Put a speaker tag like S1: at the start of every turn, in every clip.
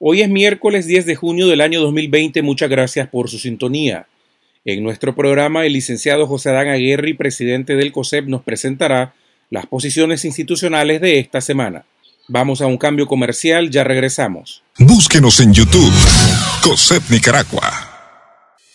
S1: Hoy es miércoles 10 de junio del año 2020. Muchas gracias por su sintonía. En nuestro programa, el licenciado José Adán Aguirre, presidente del COSEP, nos presentará las posiciones institucionales de esta semana. Vamos a un cambio comercial, ya regresamos.
S2: Búsquenos en YouTube, COSEP Nicaragua.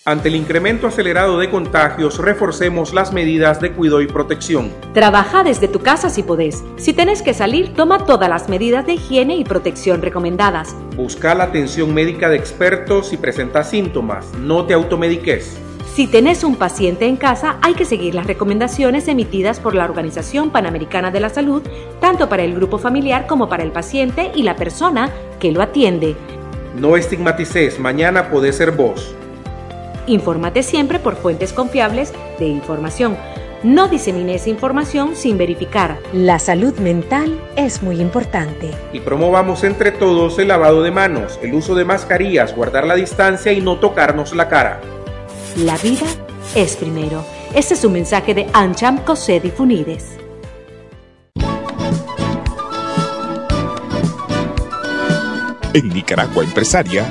S1: Ante el incremento acelerado de contagios, reforcemos las medidas de cuidado y protección.
S3: Trabaja desde tu casa si podés. Si tenés que salir, toma todas las medidas de higiene y protección recomendadas.
S1: Busca la atención médica de expertos si presentas síntomas. No te automediques.
S3: Si tenés un paciente en casa, hay que seguir las recomendaciones emitidas por la Organización Panamericana de la Salud, tanto para el grupo familiar como para el paciente y la persona que lo atiende.
S1: No estigmatices, mañana puede ser vos.
S3: Infórmate siempre por fuentes confiables de información. No disemines información sin verificar. La salud mental es muy importante.
S1: Y promovamos entre todos el lavado de manos, el uso de mascarillas, guardar la distancia y no tocarnos la cara.
S3: La vida es primero. Este es un mensaje de Ancham Cosé Funides.
S2: En Nicaragua Empresaria,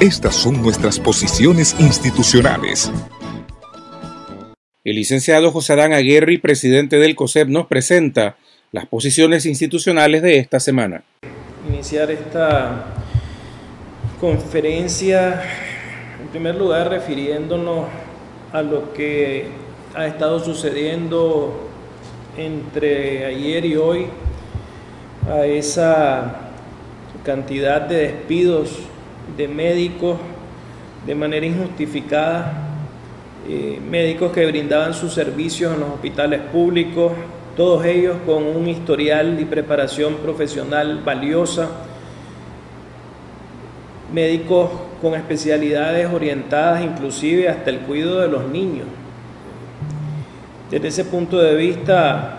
S2: estas son nuestras posiciones institucionales.
S1: El licenciado José Adán Aguirre, presidente del COSEP, nos presenta las posiciones institucionales de esta semana.
S4: Iniciar esta conferencia, en primer lugar, refiriéndonos a lo que ha estado sucediendo entre ayer y hoy, a esa cantidad de despidos de médicos de manera injustificada, eh, médicos que brindaban sus servicios en los hospitales públicos, todos ellos con un historial y preparación profesional valiosa, médicos con especialidades orientadas inclusive hasta el cuidado de los niños. Desde ese punto de vista,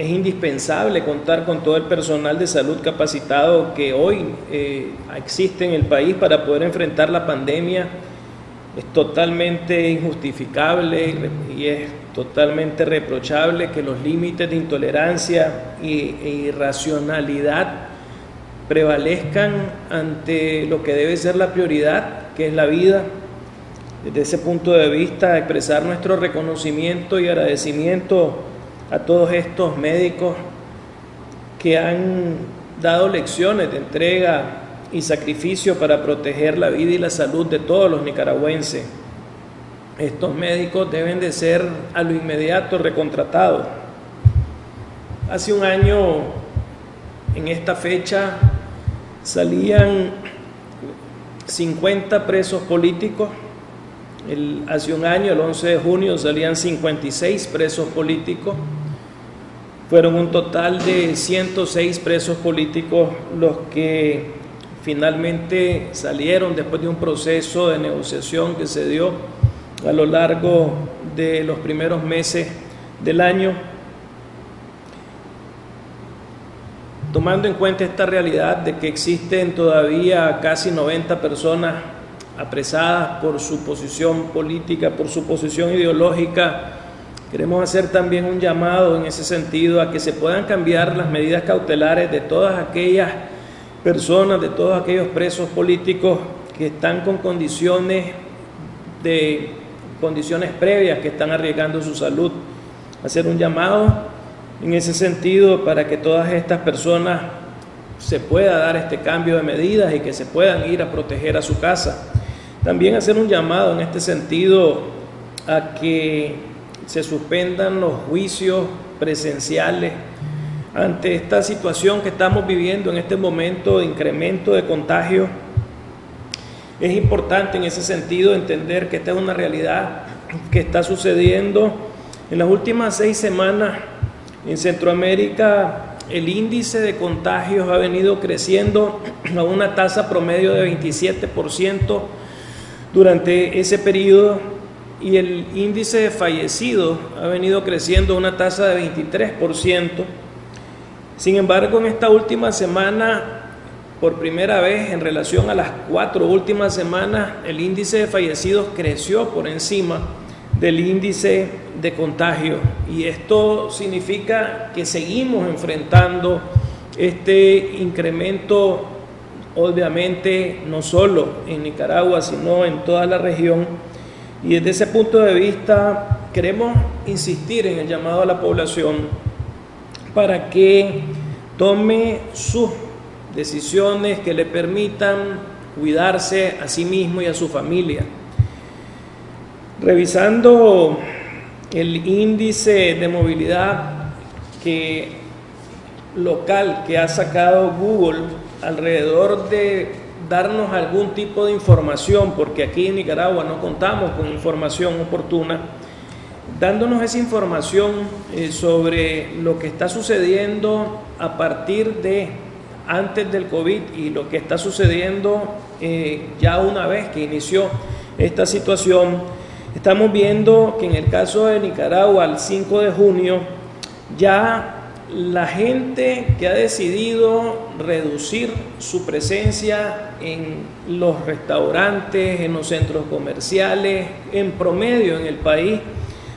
S4: es indispensable contar con todo el personal de salud capacitado que hoy eh, existe en el país para poder enfrentar la pandemia. Es totalmente injustificable y es totalmente reprochable que los límites de intolerancia e irracionalidad prevalezcan ante lo que debe ser la prioridad, que es la vida. Desde ese punto de vista, expresar nuestro reconocimiento y agradecimiento a todos estos médicos que han dado lecciones de entrega y sacrificio para proteger la vida y la salud de todos los nicaragüenses. Estos médicos deben de ser a lo inmediato recontratados. Hace un año, en esta fecha, salían 50 presos políticos. hace un año, el 11 de junio, salían 56 presos políticos. Fueron un total de 106 presos políticos los que finalmente salieron después de un proceso de negociación que se dio a lo largo de los primeros meses del año. Tomando en cuenta esta realidad de que existen todavía casi 90 personas apresadas por su posición política, por su posición ideológica, Queremos hacer también un llamado en ese sentido a que se puedan cambiar las medidas cautelares de todas aquellas personas, de todos aquellos presos políticos que están con condiciones de condiciones previas que están arriesgando su salud. Hacer un llamado en ese sentido para que todas estas personas se pueda dar este cambio de medidas y que se puedan ir a proteger a su casa. También hacer un llamado en este sentido a que se suspendan los juicios presenciales ante esta situación que estamos viviendo en este momento de incremento de contagio. Es importante en ese sentido entender que esta es una realidad que está sucediendo. En las últimas seis semanas en Centroamérica el índice de contagios ha venido creciendo a una tasa promedio de 27% durante ese periodo y el índice de fallecidos ha venido creciendo a una tasa de 23%. Sin embargo, en esta última semana por primera vez en relación a las cuatro últimas semanas, el índice de fallecidos creció por encima del índice de contagio. Y esto significa que seguimos enfrentando este incremento, obviamente, no solo en Nicaragua, sino en toda la región. Y desde ese punto de vista, queremos insistir en el llamado a la población para que tome sus decisiones que le permitan cuidarse a sí mismo y a su familia. Revisando el índice de movilidad que, local que ha sacado Google alrededor de darnos algún tipo de información, porque aquí en Nicaragua no contamos con información oportuna, dándonos esa información eh, sobre lo que está sucediendo a partir de antes del COVID y lo que está sucediendo eh, ya una vez que inició esta situación, estamos viendo que en el caso de Nicaragua, el 5 de junio, ya la gente que ha decidido reducir su presencia en los restaurantes, en los centros comerciales, en promedio en el país,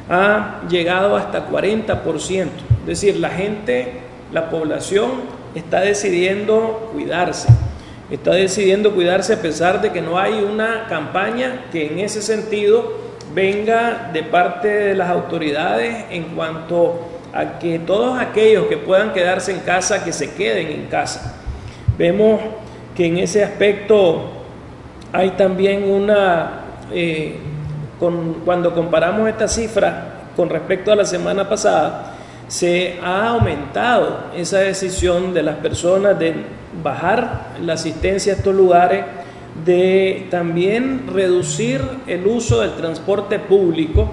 S4: ha llegado hasta 40%. Es decir, la gente, la población está decidiendo cuidarse. Está decidiendo cuidarse a pesar de que no hay una campaña que en ese sentido venga de parte de las autoridades en cuanto a que todos aquellos que puedan quedarse en casa, que se queden en casa. Vemos que en ese aspecto hay también una, eh, cuando comparamos esta cifra con respecto a la semana pasada, se ha aumentado esa decisión de las personas de bajar la asistencia a estos lugares, de también reducir el uso del transporte público.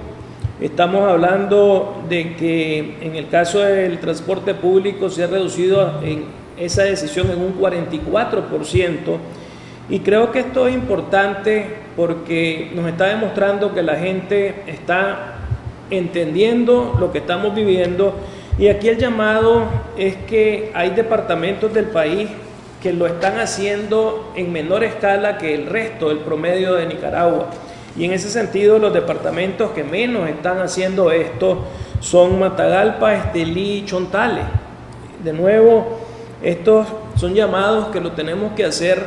S4: Estamos hablando de que en el caso del transporte público se ha reducido esa decisión en un 44%. Y creo que esto es importante porque nos está demostrando que la gente está entendiendo lo que estamos viviendo. Y aquí el llamado es que hay departamentos del país que lo están haciendo en menor escala que el resto del promedio de Nicaragua. Y en ese sentido, los departamentos que menos están haciendo esto son Matagalpa, Estelí y Chontales. De nuevo, estos son llamados que lo tenemos que hacer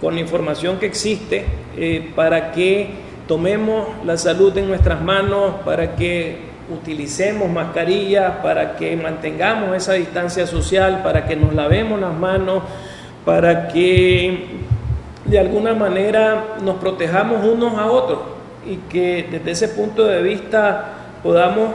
S4: con la información que existe eh, para que tomemos la salud en nuestras manos, para que utilicemos mascarillas, para que mantengamos esa distancia social, para que nos lavemos las manos, para que de alguna manera nos protejamos unos a otros y que desde ese punto de vista podamos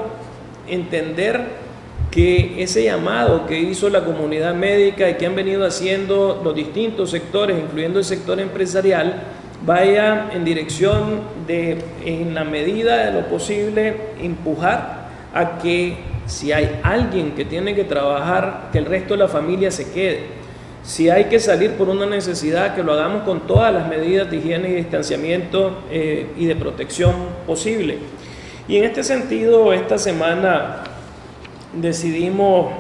S4: entender que ese llamado que hizo la comunidad médica y que han venido haciendo los distintos sectores, incluyendo el sector empresarial, vaya en dirección de, en la medida de lo posible, empujar a que si hay alguien que tiene que trabajar, que el resto de la familia se quede. Si hay que salir por una necesidad, que lo hagamos con todas las medidas de higiene y distanciamiento eh, y de protección posible. Y en este sentido, esta semana decidimos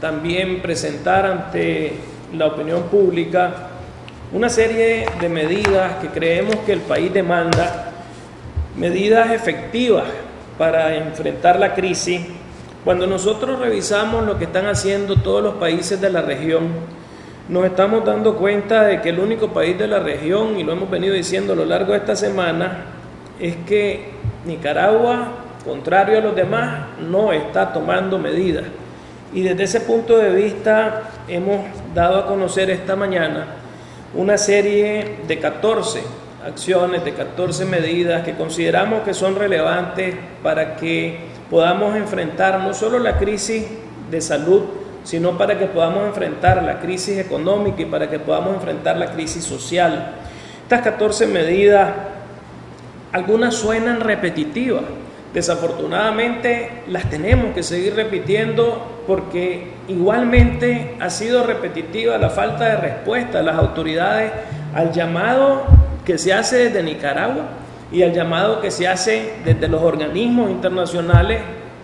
S4: también presentar ante la opinión pública una serie de medidas que creemos que el país demanda, medidas efectivas para enfrentar la crisis. Cuando nosotros revisamos lo que están haciendo todos los países de la región, nos estamos dando cuenta de que el único país de la región, y lo hemos venido diciendo a lo largo de esta semana, es que Nicaragua, contrario a los demás, no está tomando medidas. Y desde ese punto de vista hemos dado a conocer esta mañana una serie de 14 acciones, de 14 medidas que consideramos que son relevantes para que podamos enfrentar no solo la crisis de salud, sino para que podamos enfrentar la crisis económica y para que podamos enfrentar la crisis social. Estas 14 medidas, algunas suenan repetitivas, Desafortunadamente las tenemos que seguir repitiendo porque igualmente ha sido repetitiva la falta de respuesta de las autoridades al llamado que se hace desde Nicaragua y al llamado que se hace desde los organismos internacionales,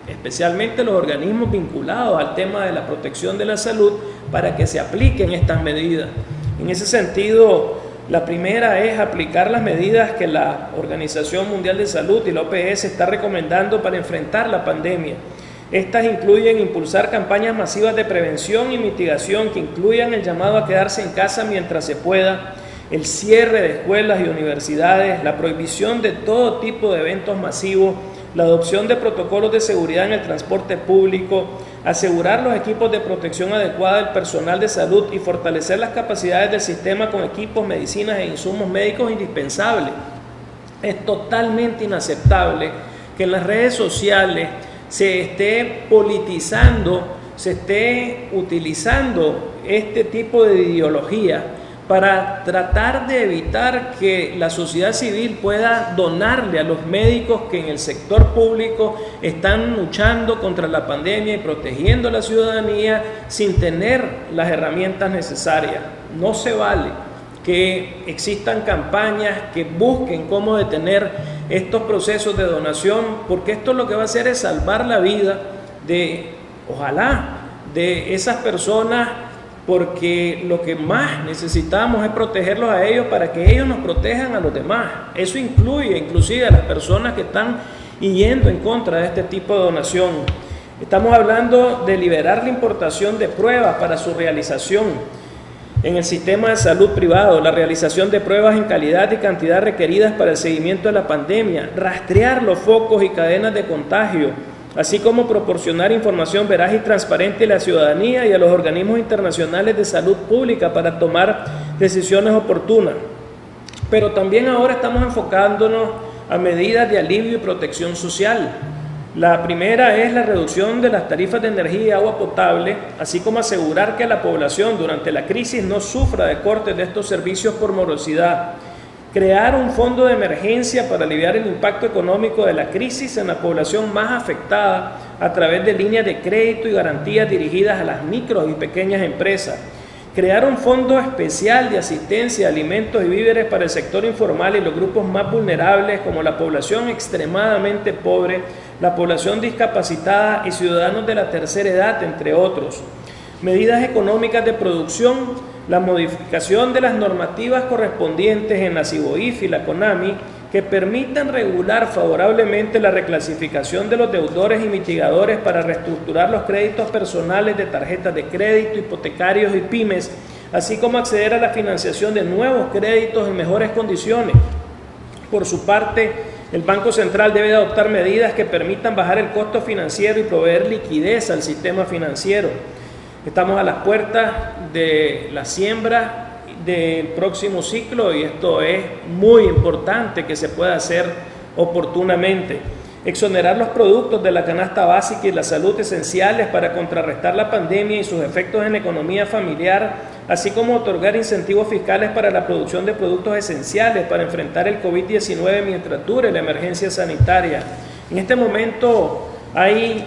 S4: especialmente los organismos vinculados al tema de la protección de la salud, para que se apliquen estas medidas. En ese sentido, la primera es aplicar las medidas que la Organización Mundial de Salud y la OPS está recomendando para enfrentar la pandemia. Estas incluyen impulsar campañas masivas de prevención y mitigación que incluyan el llamado a quedarse en casa mientras se pueda, el cierre de escuelas y universidades, la prohibición de todo tipo de eventos masivos, la adopción de protocolos de seguridad en el transporte público, asegurar los equipos de protección adecuada del personal de salud y fortalecer las capacidades del sistema con equipos, medicinas e insumos médicos indispensables. Es totalmente inaceptable que en las redes sociales se esté politizando, se esté utilizando este tipo de ideología para tratar de evitar que la sociedad civil pueda donarle a los médicos que en el sector público están luchando contra la pandemia y protegiendo a la ciudadanía sin tener las herramientas necesarias. No se vale que existan campañas que busquen cómo detener estos procesos de donación, porque esto lo que va a hacer es salvar la vida de, ojalá, de esas personas porque lo que más necesitamos es protegerlos a ellos para que ellos nos protejan a los demás. Eso incluye inclusive a las personas que están yendo en contra de este tipo de donación. Estamos hablando de liberar la importación de pruebas para su realización en el sistema de salud privado, la realización de pruebas en calidad y cantidad requeridas para el seguimiento de la pandemia, rastrear los focos y cadenas de contagio, así como proporcionar información veraz y transparente a la ciudadanía y a los organismos internacionales de salud pública para tomar decisiones oportunas. Pero también ahora estamos enfocándonos a medidas de alivio y protección social. La primera es la reducción de las tarifas de energía y agua potable, así como asegurar que la población durante la crisis no sufra de cortes de estos servicios por morosidad crear un fondo de emergencia para aliviar el impacto económico de la crisis en la población más afectada a través de líneas de crédito y garantías dirigidas a las micro y pequeñas empresas, crear un fondo especial de asistencia, alimentos y víveres para el sector informal y los grupos más vulnerables como la población extremadamente pobre, la población discapacitada y ciudadanos de la tercera edad, entre otros. Medidas económicas de producción la modificación de las normativas correspondientes en la CIBOIF y la CONAMI que permitan regular favorablemente la reclasificación de los deudores y mitigadores para reestructurar los créditos personales de tarjetas de crédito, hipotecarios y pymes, así como acceder a la financiación de nuevos créditos en mejores condiciones. Por su parte, el Banco Central debe adoptar medidas que permitan bajar el costo financiero y proveer liquidez al sistema financiero. Estamos a las puertas de la siembra del próximo ciclo y esto es muy importante que se pueda hacer oportunamente. Exonerar los productos de la canasta básica y la salud esenciales para contrarrestar la pandemia y sus efectos en la economía familiar, así como otorgar incentivos fiscales para la producción de productos esenciales para enfrentar el COVID-19 mientras dure la emergencia sanitaria. En este momento hay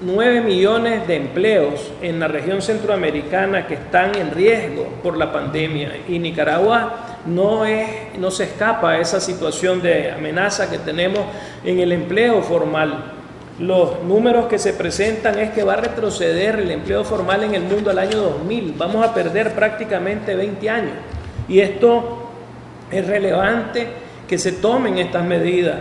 S4: 9 millones de empleos en la región centroamericana que están en riesgo por la pandemia y Nicaragua no, es, no se escapa a esa situación de amenaza que tenemos en el empleo formal. Los números que se presentan es que va a retroceder el empleo formal en el mundo al año 2000. Vamos a perder prácticamente 20 años. Y esto es relevante que se tomen estas medidas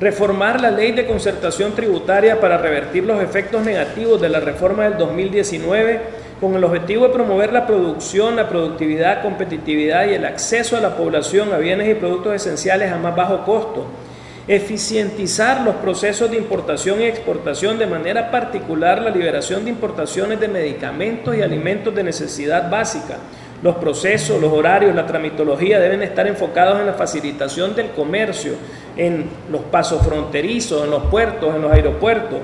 S4: reformar la ley de concertación tributaria para revertir los efectos negativos de la reforma del 2019 con el objetivo de promover la producción, la productividad, competitividad y el acceso a la población a bienes y productos esenciales a más bajo costo. Eficientizar los procesos de importación y exportación, de manera particular la liberación de importaciones de medicamentos y alimentos de necesidad básica los procesos, los horarios, la tramitología deben estar enfocados en la facilitación del comercio, en los pasos fronterizos, en los puertos, en los aeropuertos.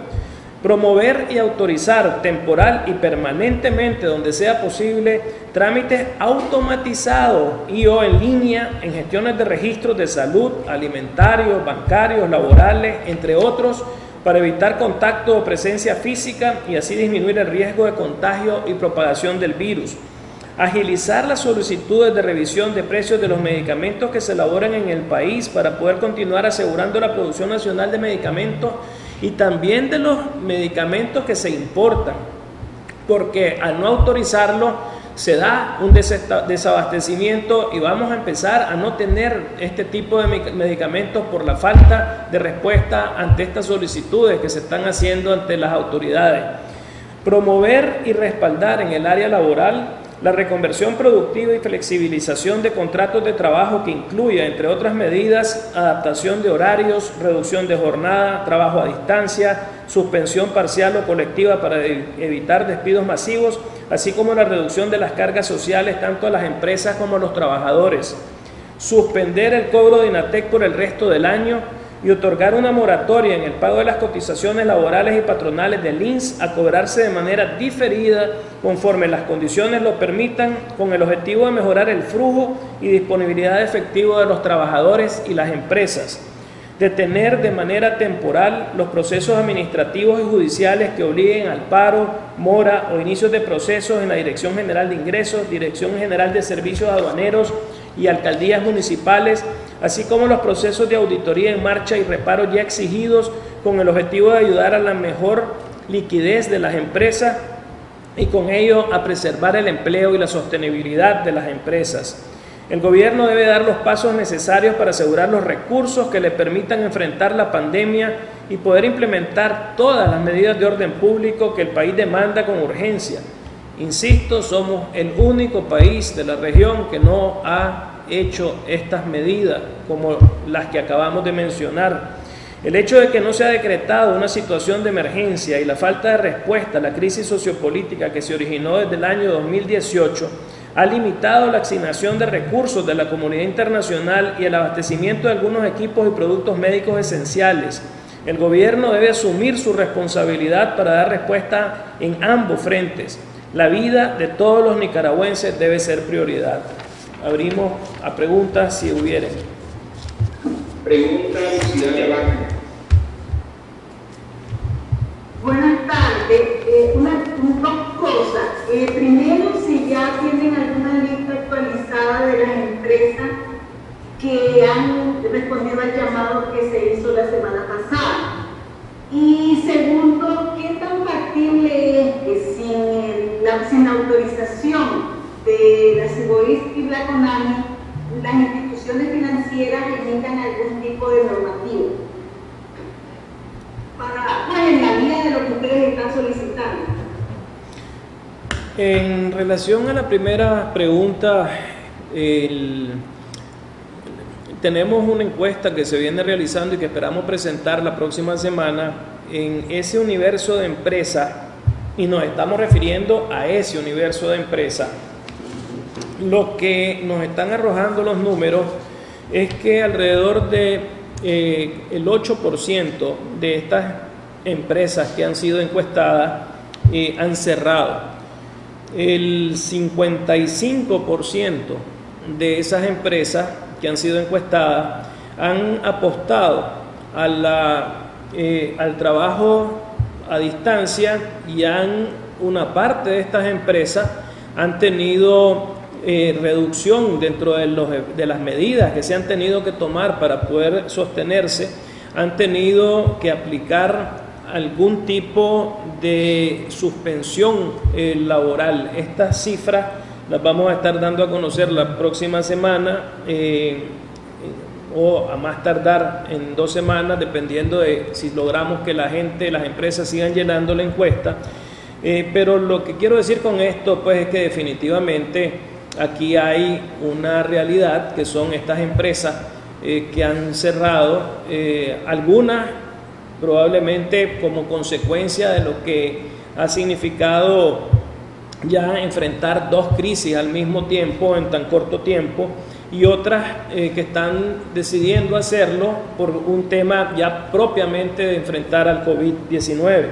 S4: Promover y autorizar temporal y permanentemente, donde sea posible, trámites automatizados y o en línea en gestiones de registros de salud, alimentarios, bancarios, laborales, entre otros, para evitar contacto o presencia física y así disminuir el riesgo de contagio y propagación del virus. Agilizar las solicitudes de revisión de precios de los medicamentos que se elaboran en el país para poder continuar asegurando la producción nacional de medicamentos y también de los medicamentos que se importan, porque al no autorizarlo se da un desabastecimiento y vamos a empezar a no tener este tipo de medicamentos por la falta de respuesta ante estas solicitudes que se están haciendo ante las autoridades. Promover y respaldar en el área laboral la reconversión productiva y flexibilización de contratos de trabajo que incluya, entre otras medidas, adaptación de horarios, reducción de jornada, trabajo a distancia, suspensión parcial o colectiva para evitar despidos masivos, así como la reducción de las cargas sociales tanto a las empresas como a los trabajadores. Suspender el cobro de INATEC por el resto del año y otorgar una moratoria en el pago de las cotizaciones laborales y patronales del INS a cobrarse de manera diferida conforme las condiciones lo permitan con el objetivo de mejorar el flujo y disponibilidad de efectivo de los trabajadores y las empresas. Detener de manera temporal los procesos administrativos y judiciales que obliguen al paro, mora o inicios de procesos en la Dirección General de Ingresos, Dirección General de Servicios Aduaneros y alcaldías municipales así como los procesos de auditoría en marcha y reparo ya exigidos con el objetivo de ayudar a la mejor liquidez de las empresas y con ello a preservar el empleo y la sostenibilidad de las empresas. El gobierno debe dar los pasos necesarios para asegurar los recursos que le permitan enfrentar la pandemia y poder implementar todas las medidas de orden público que el país demanda con urgencia. Insisto, somos el único país de la región que no ha hecho estas medidas como las que acabamos de mencionar. El hecho de que no se ha decretado una situación de emergencia y la falta de respuesta a la crisis sociopolítica que se originó desde el año 2018 ha limitado la asignación de recursos de la comunidad internacional y el abastecimiento de algunos equipos y productos médicos esenciales. El gobierno debe asumir su responsabilidad para dar respuesta en ambos frentes. La vida de todos los nicaragüenses debe ser prioridad abrimos a preguntas si hubieren.
S5: Pregunta
S6: Buenas tardes. Eh, una, dos cosas. Eh, primero, si ya tienen alguna lista actualizada de las empresas que han respondido al llamado que se hizo la semana pasada. Y la, sin autorización de la CIBOIS y la CONAMI, las instituciones financieras emitan algún tipo de normativo para, en la vía de lo que ustedes están solicitando.
S4: En relación a la primera pregunta, tenemos una encuesta que se viene realizando y que esperamos presentar la próxima semana en ese universo de empresas y nos estamos refiriendo a ese universo de empresas lo que nos están arrojando los números es que alrededor de eh, el 8% de estas empresas que han sido encuestadas eh, han cerrado. El 55% de esas empresas que han sido encuestadas han apostado a eh, al trabajo a distancia y han, una parte de estas empresas han tenido eh, reducción dentro de, los, de las medidas que se han tenido que tomar para poder sostenerse, han tenido que aplicar algún tipo de suspensión eh, laboral. Estas cifras las vamos a estar dando a conocer la próxima semana eh, o a más tardar en dos semanas, dependiendo de si logramos que la gente, las empresas sigan llenando la encuesta. pero lo que quiero decir con esto, pues es que definitivamente aquí hay una realidad que son estas empresas eh, que han cerrado, eh, algunas probablemente como consecuencia de lo que ha significado ya enfrentar dos crisis al mismo tiempo, en tan corto tiempo, y otras eh, que están decidiendo hacerlo por un tema ya propiamente de enfrentar al COVID-19.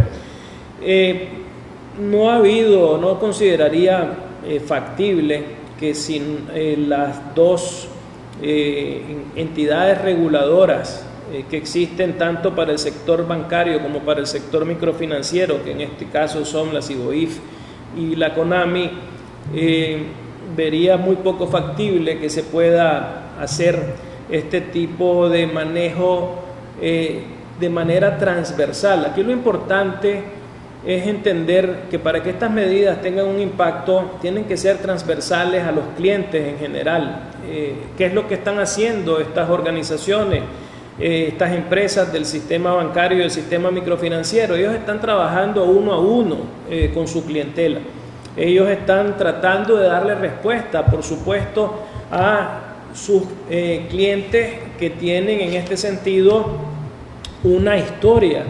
S4: no ha habido, no consideraría factible que sin eh, las dos eh, entidades reguladoras eh, que existen tanto para el sector bancario como para el sector microfinanciero, que en este caso son la CIBOIF y la CONAMI, eh, vería muy poco factible que se pueda hacer este tipo de manejo eh, de manera transversal. Aquí lo importante es entender que para que estas medidas tengan un impacto, tienen que ser transversales a los clientes en general. Eh, ¿Qué es lo que están haciendo estas organizaciones, eh, estas empresas del sistema bancario y del sistema microfinanciero? Ellos están trabajando uno a uno con su clientela. Ellos están tratando de darle respuesta, por supuesto, a sus eh, clientes que tienen en este sentido una historia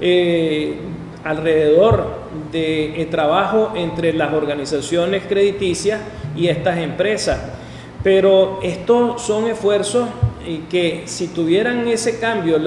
S4: eh, alrededor de eh, trabajo entre las organizaciones crediticias y estas empresas. Pero estos son esfuerzos que si tuvieran ese cambio,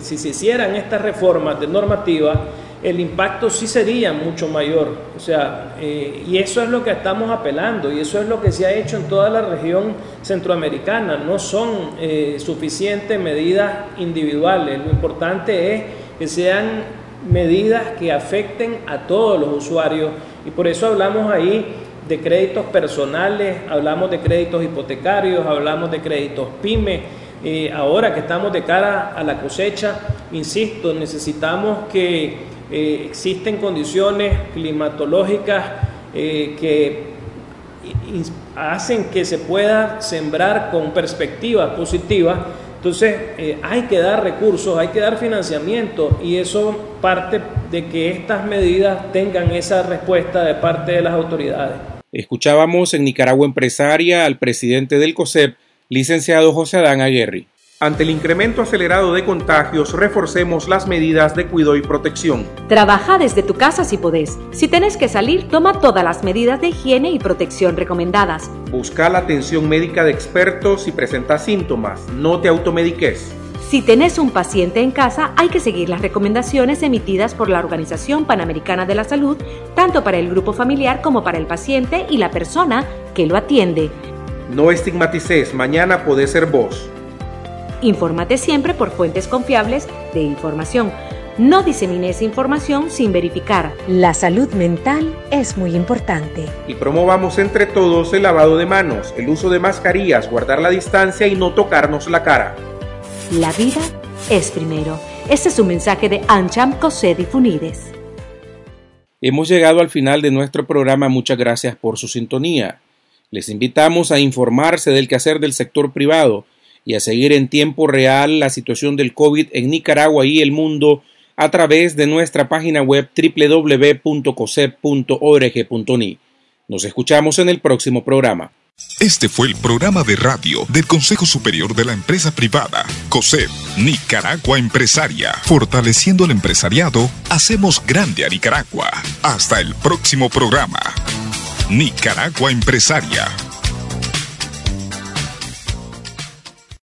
S4: si se hicieran estas reformas de normativa, el impacto sí sería mucho mayor. O sea, eh, y eso es lo que estamos apelando y eso es lo que se ha hecho en toda la región centroamericana. No son eh, suficientes medidas individuales. Lo importante es que sean medidas que afecten a todos los usuarios y por eso hablamos ahí de créditos personales, hablamos de créditos hipotecarios, hablamos de créditos pyme. Eh, ahora que estamos de cara a la cosecha, insisto, necesitamos que eh, existen condiciones climatológicas eh, que hacen que se pueda sembrar con perspectiva positiva. Entonces eh, hay que dar recursos, hay que dar financiamiento y eso parte de que estas medidas tengan esa respuesta de parte de las autoridades.
S1: Escuchábamos en Nicaragua Empresaria al presidente del COSEP, licenciado José Adán Aguerri. Ante el incremento acelerado de contagios, reforcemos las medidas de cuidado y protección.
S3: Trabaja desde tu casa si podés. Si tenés que salir, toma todas las medidas de higiene y protección recomendadas.
S1: Busca la atención médica de expertos si presentas síntomas. No te automediques.
S3: Si tenés un paciente en casa, hay que seguir las recomendaciones emitidas por la Organización Panamericana de la Salud, tanto para el grupo familiar como para el paciente y la persona que lo atiende.
S1: No estigmatices, mañana podés ser vos.
S3: Infórmate siempre por fuentes confiables de información. No disemines información sin verificar. La salud mental es muy importante.
S1: Y promovamos entre todos el lavado de manos, el uso de mascarillas, guardar la distancia y no tocarnos la cara.
S3: La vida es primero. Este es un mensaje de Ancham Cosé Funides.
S1: Hemos llegado al final de nuestro programa. Muchas gracias por su sintonía. Les invitamos a informarse del quehacer del sector privado y a seguir en tiempo real la situación del COVID en Nicaragua y el mundo a través de nuestra página web www.cosep.org.ni. Nos escuchamos en el próximo programa.
S2: Este fue el programa de radio del Consejo Superior de la Empresa Privada, COSEP, Nicaragua Empresaria. Fortaleciendo el empresariado, hacemos grande a Nicaragua. Hasta el próximo programa. Nicaragua Empresaria